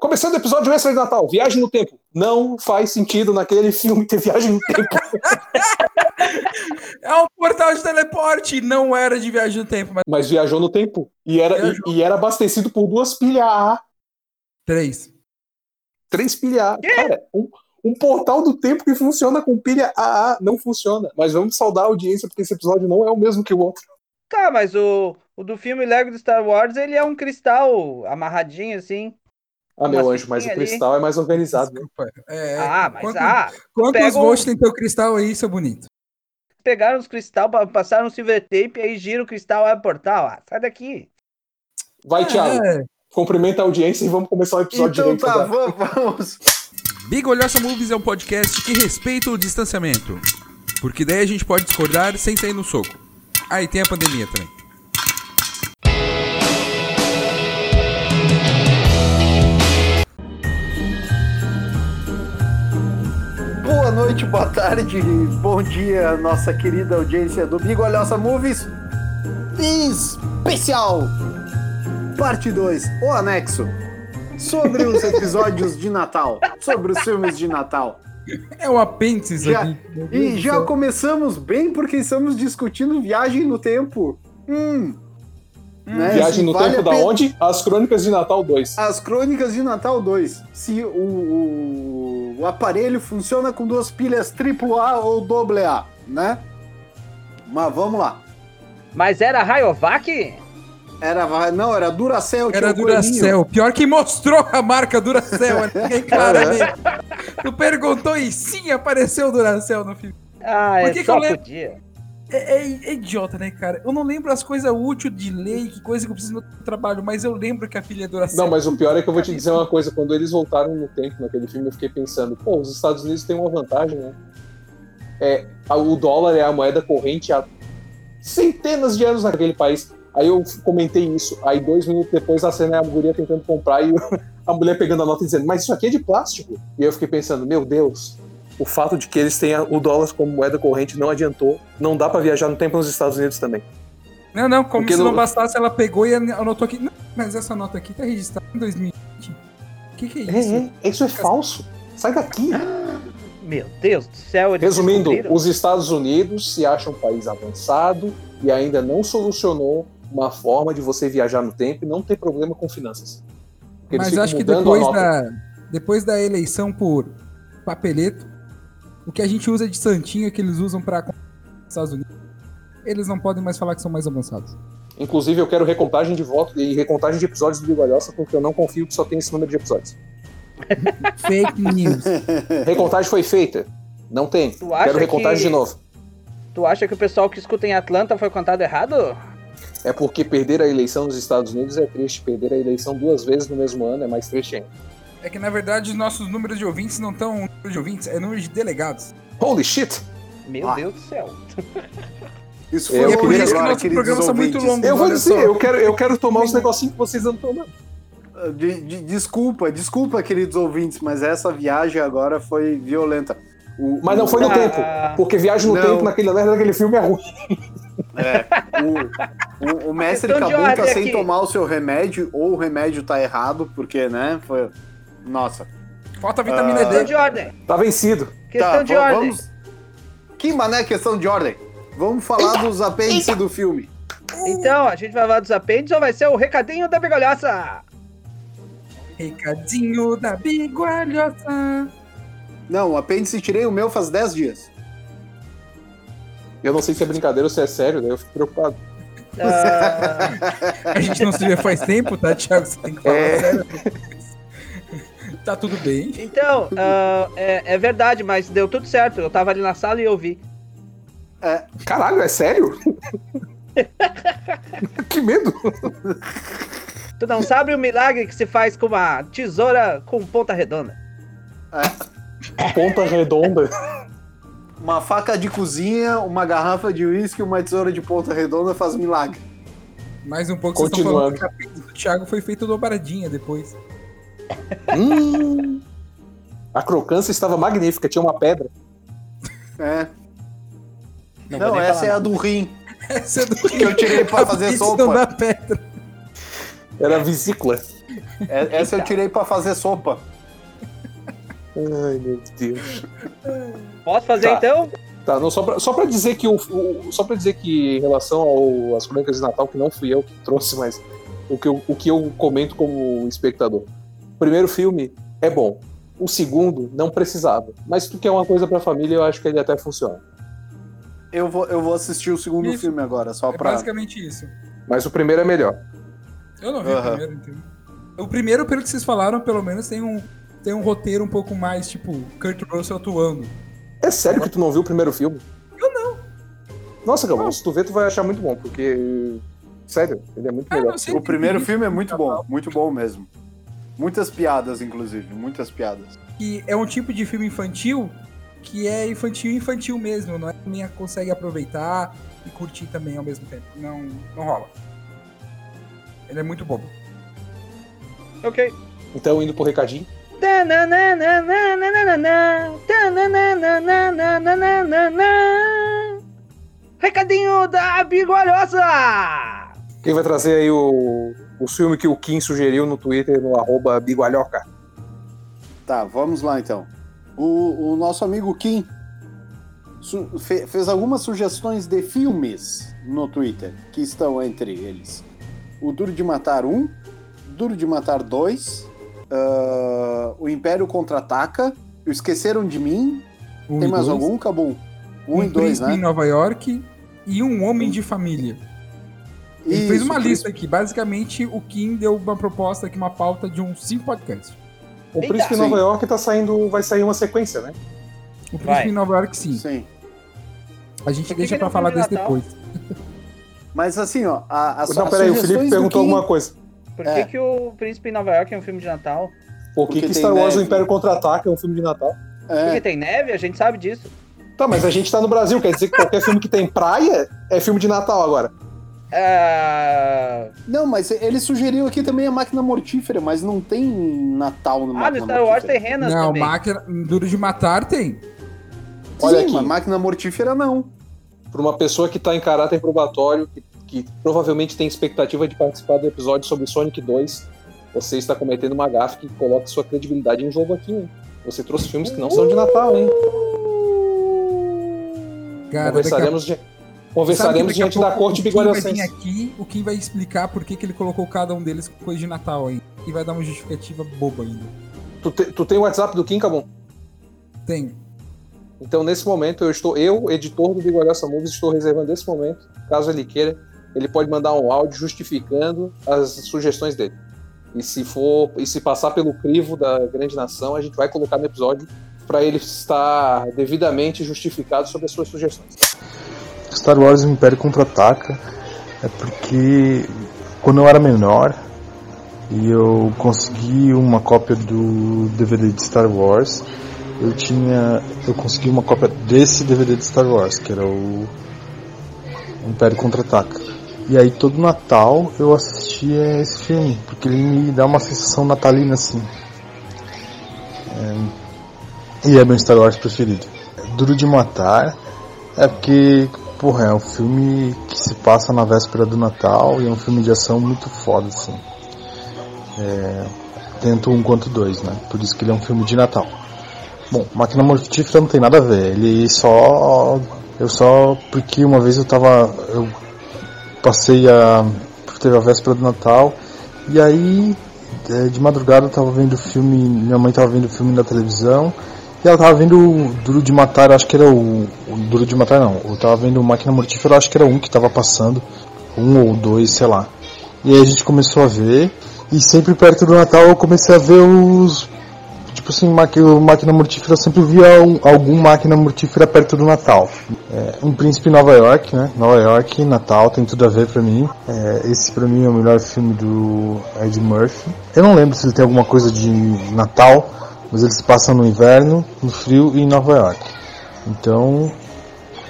Começando o episódio extra de Natal, Viagem no Tempo. Não faz sentido naquele filme ter viagem no tempo. É um portal de teleporte, não era de viagem no tempo, mas Mas viajou no tempo. E era, e, e era abastecido por duas pilhas AA. três. Três pilhas AA. Cara, um, um portal do tempo que funciona com pilha AA não funciona. Mas vamos saudar a audiência, porque esse episódio não é o mesmo que o outro. Tá, mas o, o do filme Lego do Star Wars, ele é um cristal amarradinho assim. Ah, meu anjo, mas o ali. cristal é mais organizado. né? Desculpa. É, ah, mas quanto- ah, Quantos pega um- volts tem teu cristal aí, seu bonito? pegaram os cristal, pa- passaram um silver tape, aí gira o cristal, abre o portal. Ah, sai daqui. Vai, Thiago. É. Cumprimenta a audiência e vamos começar o episódio Então direito. tá, agora. vamos, vamos. Big Olhosa Movies é um podcast que respeita o distanciamento. Porque daí a gente pode discordar sem sair no soco. Ah, e tem a pandemia também. Noite, boa tarde, bom dia, nossa querida audiência do Bigolhosa Movies. Especial, parte 2, o anexo, sobre os episódios de Natal, sobre os filmes de Natal. É um apêndice isso Já- aqui. E já céu. começamos bem porque estamos discutindo viagem no tempo. Hum. Né? Viagem no vale tempo da onde? As Crônicas de Natal 2. As Crônicas de Natal 2. Se o, o, o aparelho funciona com duas pilhas AAA ou AA, né? Mas vamos lá. Mas era Rayovac? Era, não, era Duracell. Era. Duracell. Pior que mostrou a marca Duracell ali, claramente. Tu perguntou e sim, apareceu o Duracell no filme. Ah, Por é que que só eu lembro? podia. É, é- é idiota, né, cara? Eu não lembro as coisas úteis de lei, que coisa que eu preciso no meu trabalho, mas eu lembro que a filha é Duracell. Não, mas o pior é que eu vou te dizer uma coisa. Quando eles voltaram no tempo naquele filme, eu fiquei pensando, pô, os Estados Unidos têm uma vantagem, né? É, o dólar é a moeda corrente há centenas de anos naquele país. Aí eu comentei isso. Aí dois minutos depois a cena é a guria tentando comprar e a mulher pegando a nota e dizendo, mas isso aqui é de plástico. E eu fiquei pensando, meu Deus, o fato de que eles tenham o dólar como moeda corrente não adiantou. Não dá pra viajar no tempo nos Estados Unidos também. Não, não, como Porque se não bastasse, ela pegou e anotou aqui. Não, mas essa nota aqui tá registrada em 2020. O que, que é isso? É, é, isso é falso. Sai daqui. Meu Deus do céu, Resumindo, os Estados Unidos se acham um país avançado e ainda não solucionou uma forma de você viajar no tempo e não ter problema com finanças. Mas acho que depois da, depois da eleição por papeleto, o que a gente usa de santinho que eles usam pra Estados Unidos, eles não podem mais falar que são mais avançados. Inclusive, eu quero recontagem de votos e recontagem de episódios do Bigalhoça, porque eu não confio que só tem esse número de episódios. Fake news. Recontagem foi feita? Não tem. Quero recontagem que- de novo. Tu acha que o pessoal que escuta em Atlanta foi contado errado? É porque perder a eleição nos Estados Unidos é triste. Perder a eleição duas vezes no mesmo ano é mais triste ainda. É que na verdade os nossos números de ouvintes não estão número de ouvintes, é número de delegados. Holy shit! Meu Ah. Deus do céu. Isso Eu foi E é por isso que nossos queridos programas são muito longos. Eu vou olha dizer, só. eu quero, eu quero tomar os negocinhos que vocês andam tomando. De- de- desculpa, desculpa, queridos ouvintes, mas essa viagem agora foi violenta. O- Mas não foi no Ah, tempo. Porque viagem no Não. tempo naquele, naquele filme é ruim. É, o, o, o mestre Cabum tá sem aqui. tomar o seu remédio, ou o remédio tá errado, porque, né, foi... Nossa. Falta vitamina Ah. Questão D. de ordem. Tá vencido. Questão Tá, de va- ordem. Vamos... Que mané questão de ordem? Vamos falar dos apêndices do filme. Então, a gente vai falar dos apêndices ou vai ser o recadinho da bigolhaça? Recadinho da bigualhosa. Não, o apêndice tirei o meu faz 10 dias. Eu não sei se é brincadeira ou se é sério, daí eu fico preocupado. Ah, A gente não se vê faz tempo, tá, Thiago? Você tem que falar É. sério. Tá tudo bem. então, ah, é, é verdade, mas deu tudo certo. Eu tava ali na sala e eu vi. Caralho, é sério? que medo! Tu não sabe o milagre que se faz com uma tesoura com ponta redonda. Ponta redonda. Uma faca de cozinha, uma garrafa de uísque e uma tesoura de ponta redonda faz milagre. Mais um pouco vocês estão falando Continuando. que do Thiago foi feita dobradinha depois. Hum. A crocância estava magnífica, tinha uma pedra. É. Não, Não, nem essa é a do rim. Essa é do Que eu tirei pra fazer sopa. não dá pedra. Era vesícula. É- Essa eu tirei pra fazer sopa. Ai, meu Deus. Posso fazer Tá. então? Tá, não, só, pra, só pra dizer que o, o- só para dizer que em relação ao- às crônicas de Natal, que não fui eu que trouxe, mas o que, eu, o que eu comento como espectador. O primeiro filme é bom. O segundo não precisava. Mas se tu quer uma coisa pra família, eu acho que ele até funciona. Eu vou, eu vou assistir o segundo Isso. filme agora, só É pra. basicamente isso. Mas o primeiro é melhor. Eu não vi Aham. o primeiro, então. O primeiro, pelo que vocês falaram, pelo menos tem um, tem um roteiro um pouco mais, tipo, Kurt Russell atuando. É sério que tu não viu o primeiro filme? Eu não. Nossa, Galvão, se tu ver, tu vai achar muito bom, porque. Sério, ele é muito Ah, melhor. O primeiro filme é muito bom, muito bom mesmo. Muitas piadas, inclusive, muitas piadas. Que é um tipo de filme infantil que é infantil infantil mesmo, não é que nem consegue aproveitar e curtir também ao mesmo tempo. Não, não rola. Ele é muito bobo. Ok. Então, indo pro recadinho. Recadinho da Bigolhosa! Quem vai trazer aí o, o filme que o Kim sugeriu no Twitter, no arroba Bigualhoca? Tá, vamos lá então. O, o nosso amigo Kim fe- fez algumas sugestões de filmes no Twitter, que estão entre eles: O Duro de Matar 1, Duro de Matar 2, ah, O Império Contra-Ataca, O Esqueceram de Mim. Um Tem mais dois. algum, Cabum? Um, Um e dois, príncipe em né? Nova York e um homem de família. Ele fez Isso, uma Príncipe- lista aqui. Basicamente, o Kim deu uma proposta aqui, uma pauta de uns cinco podcasts. O Eita. Príncipe de Sim. Nova York tá saindo, vai sair uma sequência, né? O príncipe Vai. em Nova York, sim. Sim. A gente que deixa que pra falar desse depois. Mas assim, ó, a, as, Não, peraí, o Felipe perguntou Kim- alguma coisa. Por É. que, que o Príncipe em Nova York é um filme de Natal? Por que, que Star Wars O neve. Império Contra-Ataca é um filme de Natal? É. Porque tem neve, a gente sabe disso. Tá, mas a gente tá no Brasil, quer dizer que qualquer filme que tem praia é filme de Natal agora. É... Não, mas ele sugeriu aqui também a máquina mortífera, mas não tem Natal no Ah, no máquina Star Wars mortífera. tem renas Não, também. máquina Duro de Matar tem. Olha Sim, aqui. mas máquina mortífera não. Pra uma pessoa que tá em caráter probatório, que, que provavelmente tem expectativa de participar do episódio sobre Sonic 2, você está cometendo uma gafe que coloca sua credibilidade em jogo aqui, hein? Você trouxe filmes que não são de Natal, hein? Cara, Conversaremos, daqui a- conversaremos diante da corte bigolhocense. aqui, o Kim vai explicar por que, que ele colocou cada um deles com coisa de Natal aí. E vai dar uma justificativa boba ainda. Tu, te- tu tem o WhatsApp do Kim, Cabum? Tem. Então, nesse momento, eu estou, eu, editor do Bigolhosa Movies, estou reservando esse momento, caso ele queira, ele pode mandar um áudio justificando as sugestões dele. E se for, e se passar pelo crivo da grande nação, a gente vai colocar no episódio para ele estar devidamente justificado sobre as suas sugestões. Star Wars Império Contra-Ataca é porque quando eu era menor e eu consegui uma cópia do DVD de Star Wars, eu tinha eu consegui uma cópia desse DVD de Star Wars, que era o Império Contra-Ataca. E aí todo Natal eu assistia esse filme, porque ele me dá uma sensação natalina assim. É, e é meu Star Wars preferido. Duro de Matar é porque, porra, é um filme que se passa na véspera do Natal e é um filme de ação muito foda, assim. É, tanto um quanto dois, né? Por isso que ele é um filme de Natal. Bom, Máquina Mortífera não tem nada a ver, ele só. Eu só. Porque uma vez eu tava. Eu passei a. Teve a véspera do Natal e aí. é, De madrugada eu tava vendo o filme. Minha mãe tava vendo o filme na televisão. E ela tava vendo o Duro de Matar, acho que era o, o Duro de Matar não. Eu tava vendo o Máquina Mortífera, acho que era um que tava passando. Um ou dois, sei lá. E aí a gente começou a ver. E sempre perto do Natal eu comecei a ver os. Tipo assim, Máquina Mortífera eu sempre via um- algum Máquina Mortífera perto do Natal. É, um Príncipe em Nova York, né? Nova York, Natal, tem tudo a ver pra mim. É, esse pra mim é o melhor filme do Ed Murphy. Eu não lembro se ele tem alguma coisa de Natal, mas ele se passa no inverno, no frio e em Nova York. Então,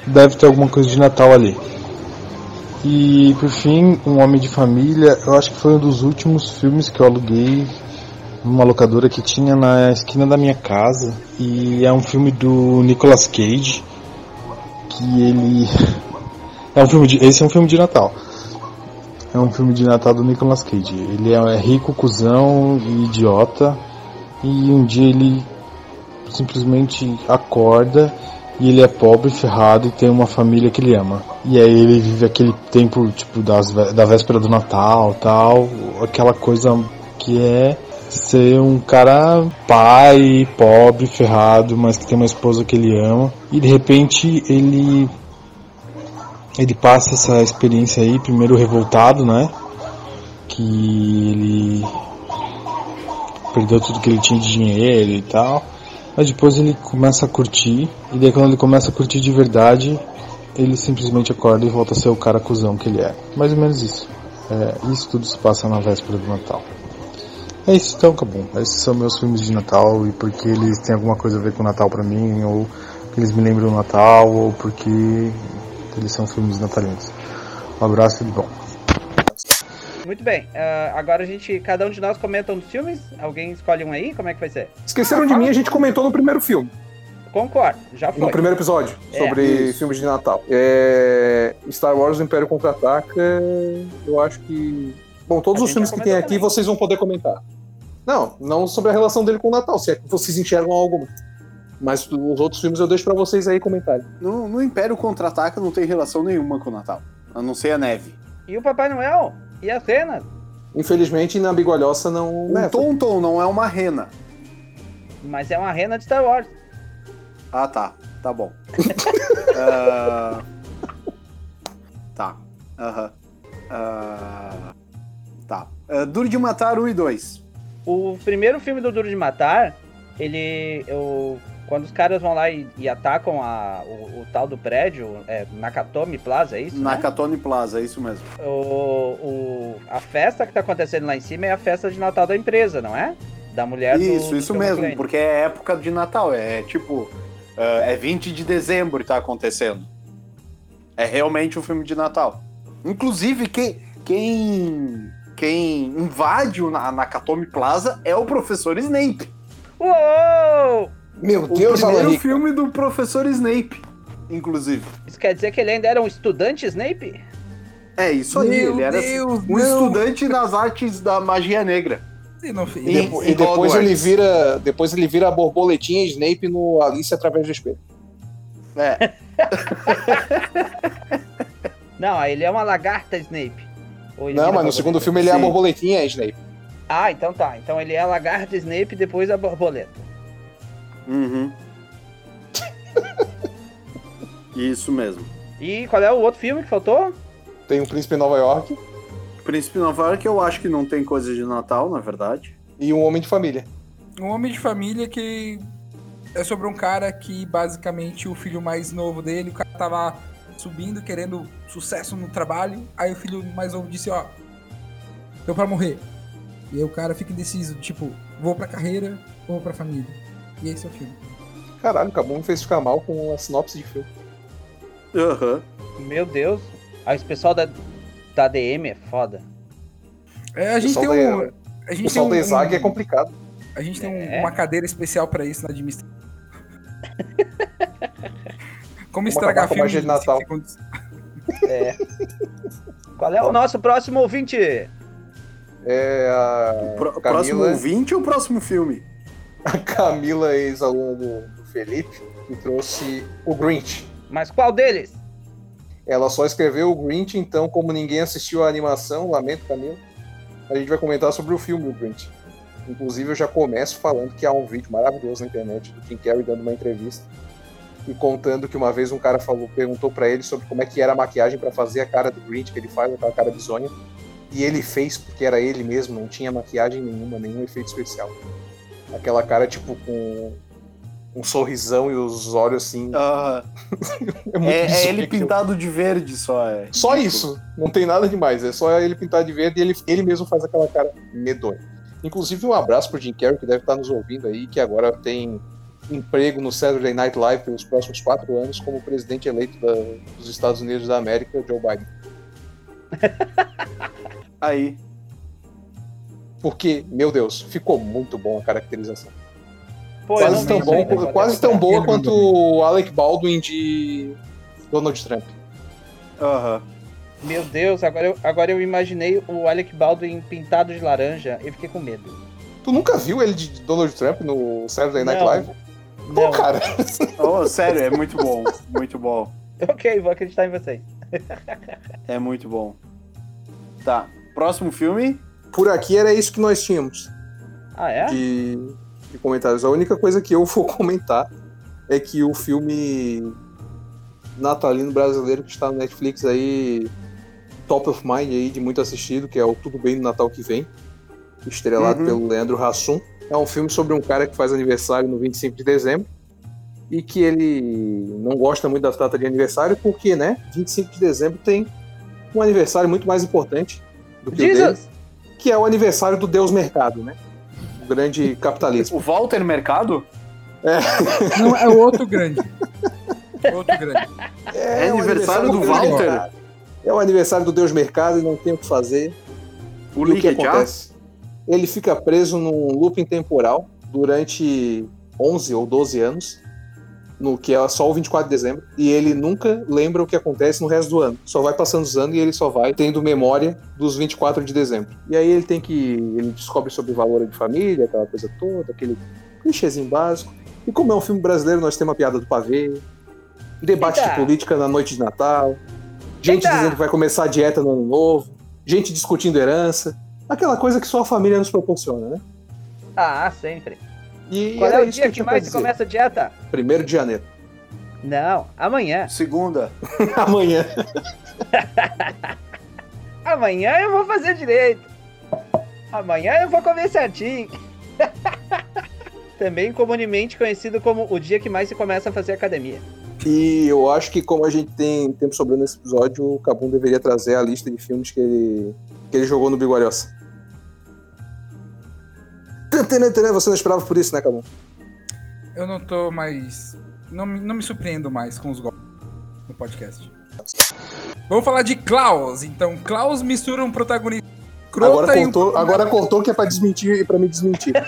deve ter alguma coisa de Natal ali. E por fim, Um Homem de Família, eu acho que foi um dos últimos filmes que eu aluguei numa locadora que tinha na esquina da minha casa. E é um filme do Nicolas Cage, que ele. É um filme de. Esse é um filme de Natal. é um filme de Natal do Nicolas Cage. Ele é rico, cuzão e idiota. E um dia ele simplesmente acorda e ele é pobre, ferrado e tem uma família que ele ama. E aí ele vive aquele tempo, tipo, das, da véspera do Natal tal, aquela coisa que é ser um cara pai, pobre, ferrado, mas que tem uma esposa que ele ama. E de repente ele ele passa essa experiência aí, primeiro revoltado, né? Que ele perdeu tudo que ele tinha de dinheiro e tal. Mas depois ele começa a curtir, e daí quando ele começa a curtir de verdade, ele simplesmente acorda e volta a ser o cara cuzão que ele é. Mais ou menos isso. É, isso tudo se passa na véspera do Natal. É isso então, acabou. Esses são meus filmes de Natal e porque eles têm alguma coisa a ver com o Natal pra mim, ou eles me lembram o Natal, ou porque eles são filmes natalinos. Um abraço e bom. Muito bem. ah, agora a gente, cada um de nós comenta um dos filmes. Alguém escolhe um aí? Como é que vai ser? Esqueceram de mim, a gente comentou no primeiro filme, Concordo, já foi. no primeiro episódio, É. sobre Isso. filmes de Natal. É, Star Wars O Império Contra-Ataca, eu acho que... Bom, todos A os filmes que tem comentou aqui também. vocês vão poder comentar. Não, não sobre a relação dele com o Natal, se é que vocês enxergam alguma. Mas os outros filmes eu deixo pra vocês aí comentarem. No, no Império Contra-Ataca não tem relação nenhuma com o Natal. A não ser a neve. E o Papai Noel? E as cenas? Infelizmente, na Bigolhoça não neva. Tonton não é uma rena. Mas é uma rena de Star Wars. Ah, tá. Tá bom. Ah, Tá. Aham. Ah, Tá. Ah, Duro de Matar 1 e 2. O primeiro filme do Duro de Matar, ele. Eu, quando os caras vão lá e, e atacam a, o, o tal do prédio, é, Nakatomi Plaza, é isso? né? Nakatomi Plaza, é isso mesmo. O, o- a festa que tá acontecendo lá em cima é a festa de Natal da empresa, não é? Da mulher do- Isso, do isso John mesmo, porque é época de Natal, é tipo, ah, é 20 de dezembro que tá acontecendo. É realmente um filme de Natal. Inclusive, quem, quem, quem invade o Na- Nakatomi Plaza é o professor Snape. Uou! Meu O Deus, primeiro Alarico. filme do professor Snape, inclusive. Isso quer dizer que ele ainda era um estudante Snape? É isso aí, Meu ele era Deus, um não. estudante das artes da magia negra. Você não. E, depo- em e depois ele vira, depois ele vira a borboletinha Snape no Alice através do espelho. É, Não, ele é uma lagarta Snape. Ou ele Não, mas no segundo filme ele é a Sim. borboletinha Snape. Ah, então tá. Então ele é a lagarta Snape e depois a borboleta. Uhum. Isso mesmo. E qual é o outro filme que faltou? Tem um príncipe em Nova York Príncipe Nova York eu acho que não tem coisa de Natal, na verdade. e um homem de família. Um homem de família que é sobre um cara que basicamente o filho mais novo dele, o cara tava subindo, querendo sucesso no trabalho. Aí o filho mais novo disse, ó, tô pra morrer. E aí o cara fica indeciso, tipo, vou pra carreira ou vou pra família. E esse é o filme. Caralho, acabou me fez ficar mal com a sinopse de filme. Aham. Meu Deus. Ah, esse pessoal da, da DM é foda. É, a gente tem da- um. A O gente tem pessoal um, da ESAG é um- complicado. A gente tem um- É. uma cadeira especial pra isso na administração. Como estragar acabar com a filme de Natal. segundos. É. qual é o nosso próximo ouvinte? É a Pro- Camila, Próximo ouvinte ou próximo filme? A Camila, ex-aluna do, do Felipe, que trouxe o Grinch. Mas qual deles? Ela só escreveu o Grinch, então, como ninguém assistiu a animação, lamento, Camila, a gente vai comentar sobre o filme O Grinch. Inclusive, eu já começo falando que há um vídeo maravilhoso na internet do Jim Carrey dando uma entrevista e contando que uma vez um cara falou, perguntou pra ele sobre como é que era a maquiagem pra fazer a cara do Grinch que ele faz, aquela cara bizonha. E ele fez porque era ele mesmo, não tinha maquiagem nenhuma, nenhum efeito especial. Aquela cara, tipo, com um sorrisão e os olhos assim. É, É, é bizonho ele pintado de verde só. É. Só isso, não tem nada demais, é só ele pintar de verde e ele, ele mesmo faz aquela cara medonha. Inclusive, um abraço pro Jim Carrey, que deve estar nos ouvindo aí, que agora tem emprego no Saturday Night Live pelos próximos quatro anos como presidente eleito da- dos Estados Unidos da América, Joe Biden. Aí. Porque, meu Deus, ficou muito bom a caracterização. Pô, quase tão, bom, quase tão boa quanto o Alec Baldwin de Donald Trump. Aham. Meu Deus, agora eu, agora eu imaginei o Alec Baldwin pintado de laranja e fiquei com medo. Tu nunca viu ele de Donald Trump no Saturday Night Não. Live? Pô, Não. cara. Oh, sério, é muito bom. Muito bom. Ok, vou acreditar em vocês. É muito bom. Tá. Próximo filme. Por aqui era isso que nós tínhamos Ah, é? de, de comentários. A única coisa que eu vou comentar é que o filme natalino brasileiro que está no Netflix aí, top of mind aí, de muito assistido, que é o Tudo Bem no Natal que Vem, estrelado Uhum. pelo Leandro Hassum. É um filme sobre um cara que faz aniversário no 25 de dezembro e que ele não gosta muito da data de aniversário porque, né, 25 de dezembro tem um aniversário muito mais importante do que o dele! Que é o aniversário do Deus Mercado, né? O grande capitalismo. O Walter Mercado? Não, é o outro grande. Outro grande. É o aniversário do Deus Walter? Mercado. É o aniversário do Deus Mercado e não tem o que fazer. O e o que acontece? Ele fica preso num looping temporal durante 11 ou 12 anos, no que é só o 24 de dezembro, e ele nunca lembra o que acontece no resto do ano. Só vai passando os anos e ele só vai tendo memória dos 24 de dezembro. E aí ele tem que. ele descobre sobre o valor de família, aquela coisa toda, aquele clichêzinho básico. E como é um filme brasileiro, nós temos a piada do pavê, debate Eita! de política na noite de Natal, gente Eita! dizendo que vai começar a dieta no ano novo, gente discutindo herança, aquela coisa que só a família nos proporciona, né? Ah, sempre. E Qual é o dia que mais se começa a dieta? Primeiro de janeiro. Não, amanhã. Segunda. Amanhã. Amanhã eu vou fazer direito. Amanhã eu vou comer certinho. Também comumente conhecido como o dia que mais se começa a fazer academia. E eu acho que como a gente tem tempo sobrando nesse episódio, o Cabum deveria trazer a lista de filmes que ele, que ele jogou no Bigoriosa. Você não esperava por isso, né, Cabum? Eu não tô mais. Não, me- não me surpreendo mais com os golpes no podcast. Vamos falar de Klaus. Então, Klaus mistura um protagonista crota Agora e um cortou, agora cortou que é pra desmentir e pra me desmentir. É,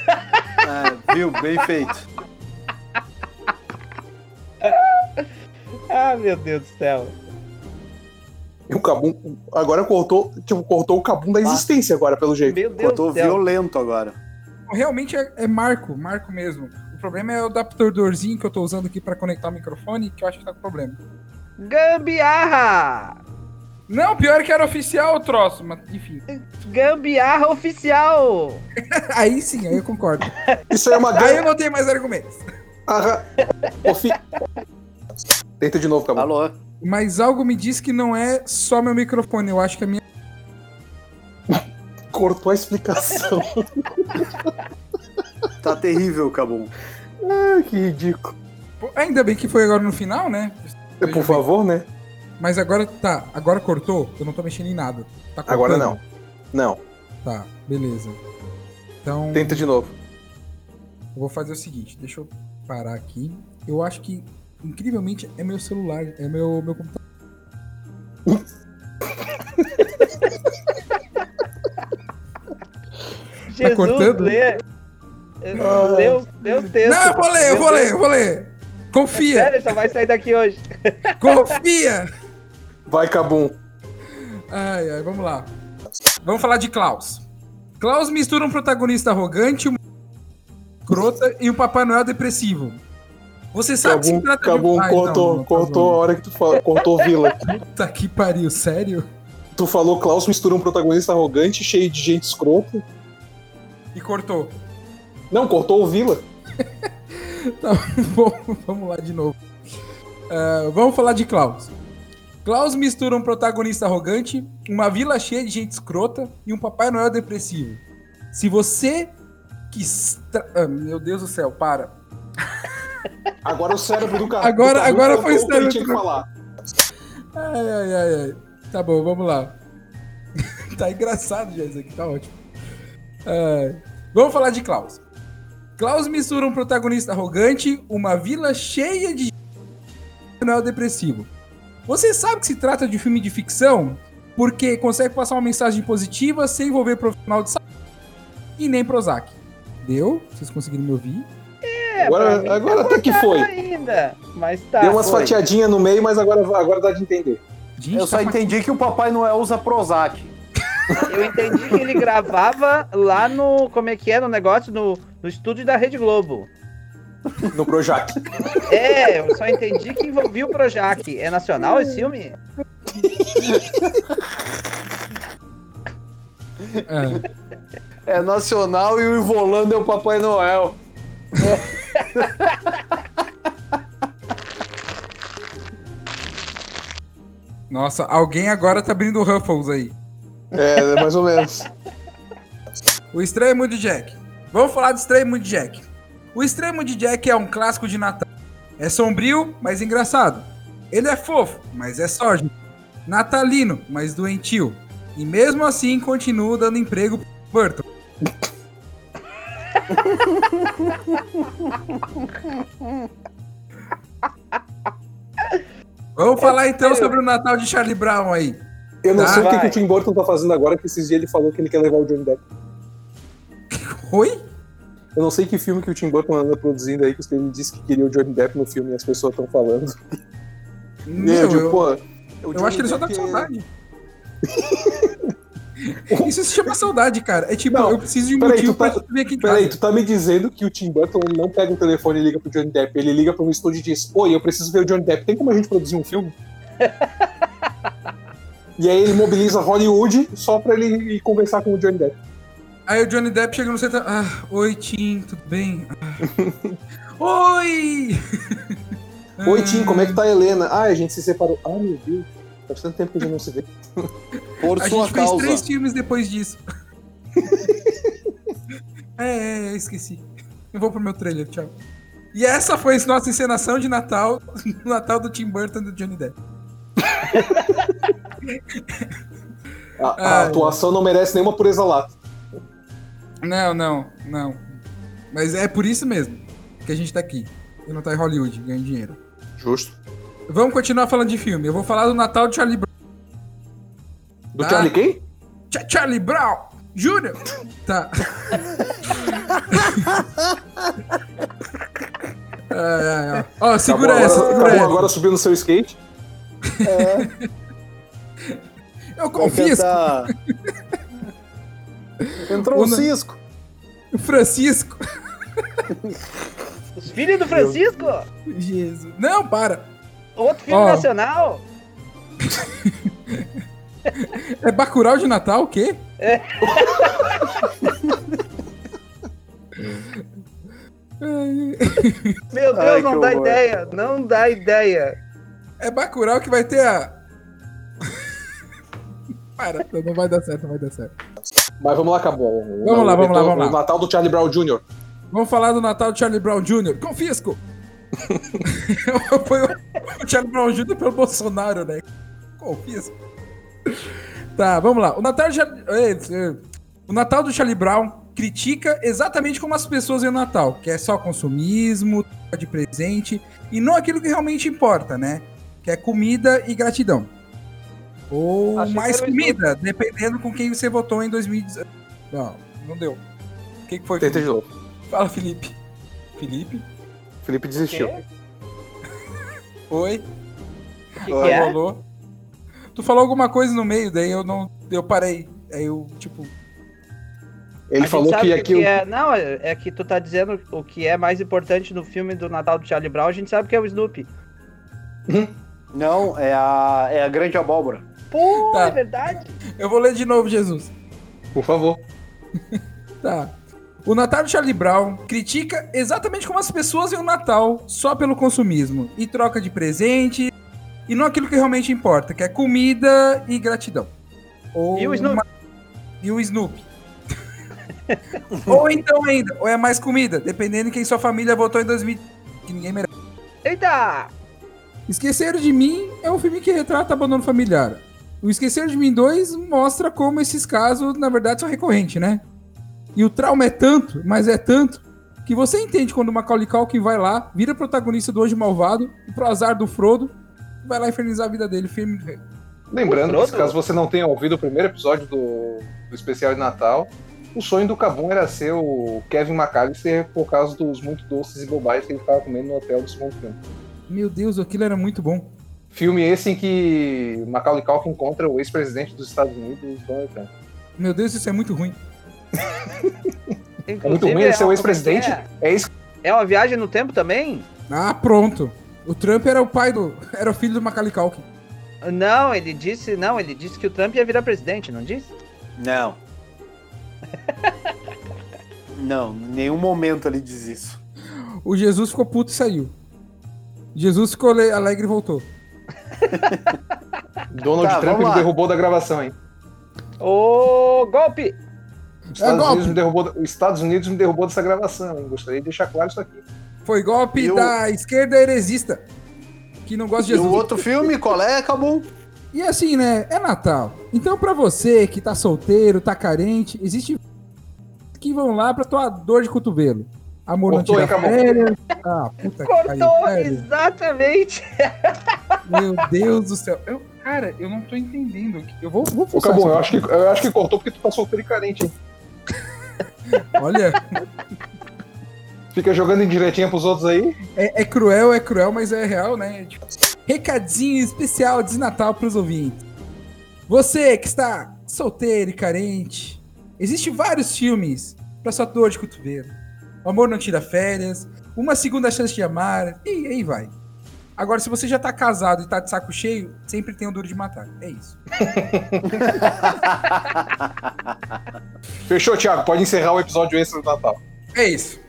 viu? Bem feito. Ah, meu Deus do céu. E o Cabum agora cortou, tipo, cortou o Cabum da existência agora, pelo jeito. Meu Deus Cortou do céu. violento agora. Realmente é, é Marco, Marco mesmo. O problema é o adaptadorzinho que eu tô usando aqui pra conectar o microfone, que eu acho que tá com problema. Gambiarra! Não, pior que era oficial o troço, mas enfim. Gambiarra oficial! Aí sim, aí eu concordo. Isso aí é uma Aí eu não tenho mais argumentos. Arra- Ofi- Tenta de novo, Cabum. Alô? Mas algo me diz que não é só meu microfone, eu acho que a minha. Cortou a explicação. Tá terrível, Cabum. Ai, que ridículo. Pô, Ainda bem que foi agora no final, né? Por favor, né? Mas agora tá, agora cortou, eu não tô mexendo em nada. Tá Agora não. Não. Tá, beleza. Então, Tenta de novo. eu vou fazer o seguinte, deixa eu parar aqui. Eu acho que, incrivelmente, é meu celular, é meu, meu computador. Jesus, cortando? lê. Deus, Deus texto. Não, eu vou ler, eu vou ler, eu vou ler. Confia, Sério, só vai sair daqui hoje. confia. Vai, Cabum. Ai, ai, vamos lá. Vamos falar de Klaus. Klaus mistura um protagonista arrogante, uma crota e um Papai Noel depressivo. Você sabe que se Cabum, trata Cabum de um... Ai, cortou, não, não, cortou a hora que tu falou, cortou Vila. Puta que pariu, sério? Tu falou Klaus mistura um protagonista arrogante, cheio de gente escrota. E cortou. Não, cortou o Vila. Tá bom, vamos lá de novo. Ah, vamos falar de Klaus. Klaus mistura um protagonista arrogante, uma vila cheia de gente escrota e um Papai Noel depressivo. Se você quis. Ah, meu Deus do céu, para. Agora o cérebro do cara. Agora- do Cabum agora foi o o que cérebro tinha que falar. Ai, ai, ai, ai. Tá bom, vamos lá. tá engraçado já isso aqui, tá ótimo. Ai. Vamos falar de Klaus. Klaus mistura um protagonista arrogante, uma vila cheia de Noel depressivo. Você sabe que se trata de um filme de ficção porque consegue passar uma mensagem positiva sem envolver profissional de saúde e nem Prozac. Deu? Vocês conseguiram me ouvir? É, Agora- mim agora tá até que foi. ainda. Mas tá. Deu umas foi. fatiadinhas no meio, mas agora, agora dá de entender. Gente, Eu só tá entendi que o Papai Noel usa Prozac. Eu entendi que ele gravava lá no. Como é que é? No negócio, no, no estúdio da Rede Globo. No Projac. É, eu só entendi que envolvia o Projac. É nacional esse filme? É. É nacional e o Ivolando é o Papai Noel. Nossa, alguém agora tá abrindo o Ruffles aí. É, mais ou menos. O Extremo de Jack. Vamos falar do Extremo de Jack. O Extremo de Jack é um clássico de Natal. É sombrio, mas engraçado. Ele é fofo, mas é sódio. Natalino, mas doentio. E mesmo assim continua dando emprego pro Burton. Vamos falar então sobre o Natal de Charlie Brown aí. Eu não Tá, sei o que, que o Tim Burton tá fazendo agora, que esses dias ele falou que ele quer levar o Johnny Depp. Oi? Eu não sei que filme que o Tim Burton anda produzindo aí, que ele disse que queria o Johnny Depp no filme e as pessoas estão falando. Meu, eu, eu, pô, eu acho que ele só tá com saudade. Isso se chama saudade, cara. É tipo, Não, eu preciso de um peraí, motivo tu tá- pra tu vir aqui em. Peraí, tu tá me dizendo que o Tim Burton não pega o telefone e liga pro Johnny Depp, ele liga pra um estúdio e diz: Oi, eu preciso ver o Johnny Depp, tem como a gente produzir um filme? e aí ele mobiliza Hollywood só pra ele ir conversar com o Johnny Depp. Aí o Johnny Depp chega no centro. Ah, oi, Tim, tudo bem? Ah. oi! Oi, Tim, como é que tá a Helena? Ah, a gente se separou. Ah, meu Deus, faz tanto tempo que a gente não se vê. Por A sua gente fez causa. três filmes depois disso. é, é, é, esqueci. Eu vou pro meu trailer, tchau. E essa foi a nossa encenação de Natal, Natal do Tim Burton e do Johnny Depp. A, a atuação não merece nenhuma pureza lá. Não, não, não. Mas é por isso mesmo que a gente tá aqui. E não tá em Hollywood ganhando dinheiro. Justo. Vamos continuar falando de filme. Eu vou falar do Natal de Charlie Brown. Do Ah. Charlie quem? Ch- Charlie Brown Jr. Tá. Ai, ai, ai. Ó, segura Acabou essa, agora, segura essa. agora subindo no seu skate. Eu confisco. Entrou O Cisco. O Francisco. Os filhos do Francisco? Jesus. Não, para. Outro filme Ó. nacional? É Bacurau de Natal, o quê? Ai, Meu Deus, Ai, não dá horror. ideia. Não dá ideia. É Bacurau que vai ter a... Para, não vai dar certo, não vai dar certo. Mas vamos lá, acabou. Vamos lá, vamos lá, vamos lá. O Natal do Charlie Brown Jr. Vamos falar do Natal de Charlie Brown Jr. Confisco! Foi o Charlie Brown Jr. pelo Bolsonaro, né? Confisco. Tá, vamos lá. O Natal, Char- eh, eh, o Natal do Charlie Brown critica exatamente como as pessoas o Natal, que é só consumismo, de presente, e não aquilo que realmente importa, né? Que é comida e gratidão. Ou Achei que mais comida, dependendo com quem você votou em 2018. Não, não deu. O que, que foi? Tenta de novo. Fala, Felipe. Felipe? Felipe desistiu. Oi? Que, que é? Rolou? Tu falou alguma coisa no meio, daí eu não. Eu parei. Aí eu, tipo. Ele A gente falou sabe que o aquilo. é... Não, é é que tu tá dizendo o que é mais importante no filme do Natal do Charlie Brown, a gente sabe que é o Snoopy. Não, é a, é a grande abóbora. Pô, Tá. é verdade? Eu vou ler de novo, Jesus. Por favor. Tá. O Natal de Charlie Brown critica exatamente como as pessoas veem o Natal só pelo consumismo e troca de presente e não aquilo que realmente importa, que é comida e gratidão. Ou E o Snoopy? uma- E o Snoopy. ou então ainda, ou é mais comida, dependendo de quem sua família votou em 2000, que ninguém merece. Eita! Esqueceram de Mim é um filme que retrata abandono familiar. O Esqueceram de Mim 2 mostra como esses casos, na verdade, são recorrentes, né? E o trauma é tanto, mas é tanto, que você entende quando o Macaulay Culkin vai lá, vira protagonista do Hoje Malvado, e pro azar do Frodo, vai lá infernizar a vida dele. Filme... Lembrando, que caso você não tenha ouvido o primeiro episódio do, do especial de Natal, o sonho do Cabum era ser o Kevin McAllister por causa dos muito doces e bobais que ele ficava comendo no hotel do segundo filme. Meu Deus, aquilo era muito bom. Filme esse em que Macaulay Culkin encontra o ex-presidente dos Estados Unidos, Donald Trump. Meu Deus, isso é muito ruim. É muito ruim ele ser o ex-presidente. É, É isso. é uma viagem no tempo também? Ah, pronto. O Trump era o pai do. Era o filho do Macaulay Culkin. Não, ele disse. Não, ele disse que o Trump ia virar presidente, não disse? Não. Não, em nenhum momento ele diz isso. O Jesus ficou puto e saiu. Jesus ficou le- alegre e voltou. Donald Tá, Trump me derrubou da gravação, hein? Ô, golpe! Os Estados, golpe. Unidos me derrubou, os Estados Unidos me derrubou dessa gravação, hein? Gostaria de deixar claro isso aqui. Foi golpe E o- da esquerda heresista. Que não gosta de E Jesus. o outro filme, qual é, Cabum? E assim, né? É Natal. Então, pra você que tá solteiro, tá carente, existe que vão lá pra tua dor de cotovelo. Amor Cortou, não hein, tira férias. Ah, puta que pariu, Cortou, velho. exatamente! Meu Deus do céu. Eu- cara, eu não tô entendendo. Eu vou, vou Ô, Cabum, eu acho, que, eu acho que cortou porque tu tá solteiro e carente, hein? Olha, Fica jogando indiretinha pros outros aí. é, é cruel, é cruel, mas é real, né? Tipo, recadinho especial de Natal pros ouvintes. Você que está solteiro e carente, existem vários filmes pra sua dor de cotovelo. O amor não tira férias, uma segunda chance de amar, e aí vai. Agora, se você já tá casado e tá de saco cheio, sempre tem o duro de matar. É isso. Fechou, Thiago. Pode encerrar o episódio extra do Natal. É isso.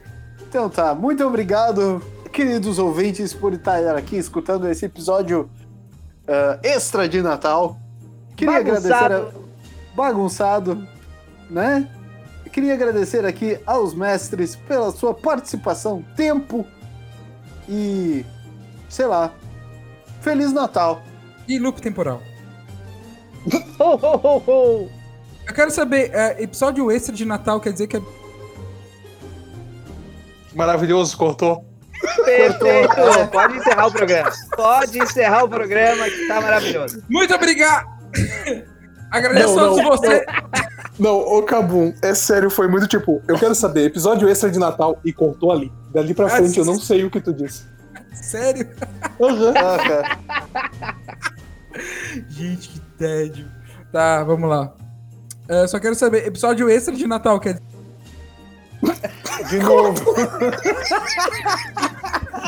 Então tá, muito obrigado, queridos ouvintes, por estar aqui escutando esse episódio ah, extra de Natal. Queria agradecer. A... Bagunçado, né? Queria agradecer aqui aos mestres pela sua participação, tempo e. sei lá. Feliz Natal! E loop temporal. Ho, ho, ho, ho. Eu quero saber, é, episódio extra de Natal quer dizer que é Maravilhoso, cortou. Perfeito! Pode encerrar o programa. Pode encerrar o programa que tá maravilhoso. Muito obrigado! Agradeço Não, a todos não, vocês. Não, ô Cabum, é sério, foi muito tipo, eu quero saber, episódio extra de Natal e cortou ali. Dali pra Ah, frente eu não sei o que tu disse. Sério? Ah, cara. Gente, que tédio. Tá, vamos lá. É, só quero saber, episódio extra de Natal quer dizer. De novo.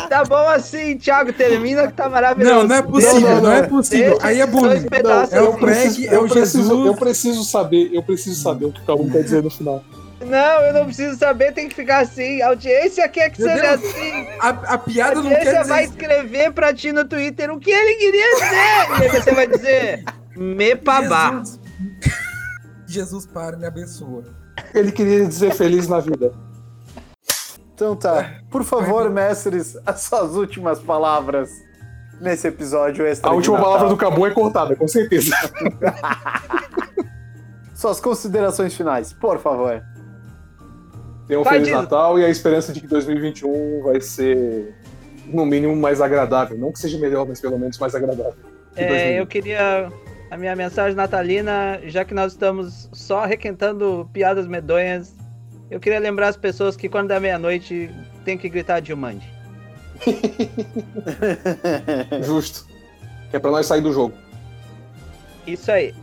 Tá bom assim, Thiago, termina que tá maravilhoso. Não, não é possível, Não, não, não, é possível. Deixa Aí é pedaços é o. Craig, é o eu preciso, Jesus. eu preciso saber, eu preciso saber o que o Cabum quer dizer no final. Não, eu não preciso saber, tem que ficar assim. A audiência quer que Meu seja Deus. assim. A, a A piada não audiência quer dizer. vai isso. escrever pra ti no Twitter o que ele queria dizer. E aí você vai dizer, me babá. Jesus. Jesus, para, me abençoa. Ele queria dizer feliz na vida. Então tá. Por favor, mestres, as suas últimas palavras nesse episódio extra. A de última Natal. palavra do Cabum é cortada, com certeza. Suas considerações finais, por favor. Tenha um Feliz. Natal e a esperança de que 2021 vai ser, no mínimo, mais agradável. Não que seja melhor, mas pelo menos mais agradável. que É, 2020. eu queria. A minha mensagem natalina, já que nós estamos só requentando piadas medonhas, eu queria lembrar as pessoas que quando dá meia-noite tem que gritar Dilmande. Justo. Que é pra nós sair do jogo. Isso aí.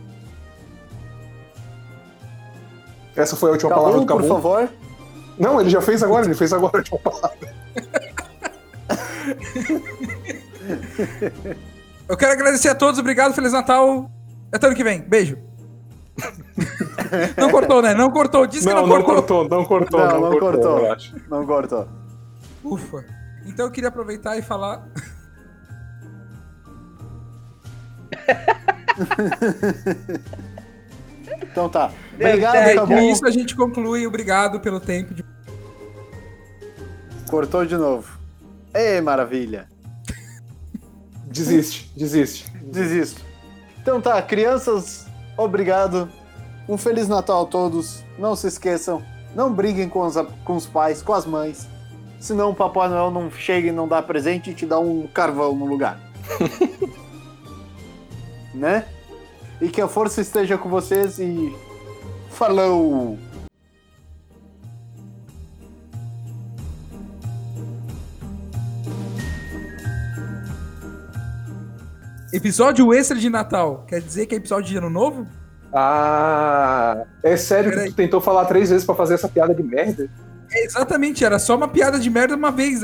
Essa foi a última palavra Cabum, do por Cabum. favor. Não, ele já fez agora, ele fez agora a última palavra. Eu quero agradecer a todos, obrigado, Feliz Natal. Até ano que vem, beijo. não cortou, né? Não cortou, disse que Não, não, não cortou. cortou, não cortou, Não, não, não cortou, cortou. Não cortou. Ufa. Então eu queria aproveitar e falar. Então tá. Obrigado, certo. Cabum. Com isso a gente conclui. Obrigado pelo tempo de. Cortou de novo. Ei, maravilha. Desiste, desiste. Desisto. Então tá, crianças, obrigado. Um Feliz Natal a todos. Não se esqueçam, não briguem com os, com os pais, com as mães. Senão o Papai Noel não chega e não dá presente e te dá um carvão no lugar. né? E que a força esteja com vocês e. Falou! Episódio extra de Natal. Quer dizer que é episódio de Ano Novo? Ah, é sério Peraí. que tu tentou falar três vezes pra fazer essa piada de merda? É, exatamente, era só uma piada de merda uma vez.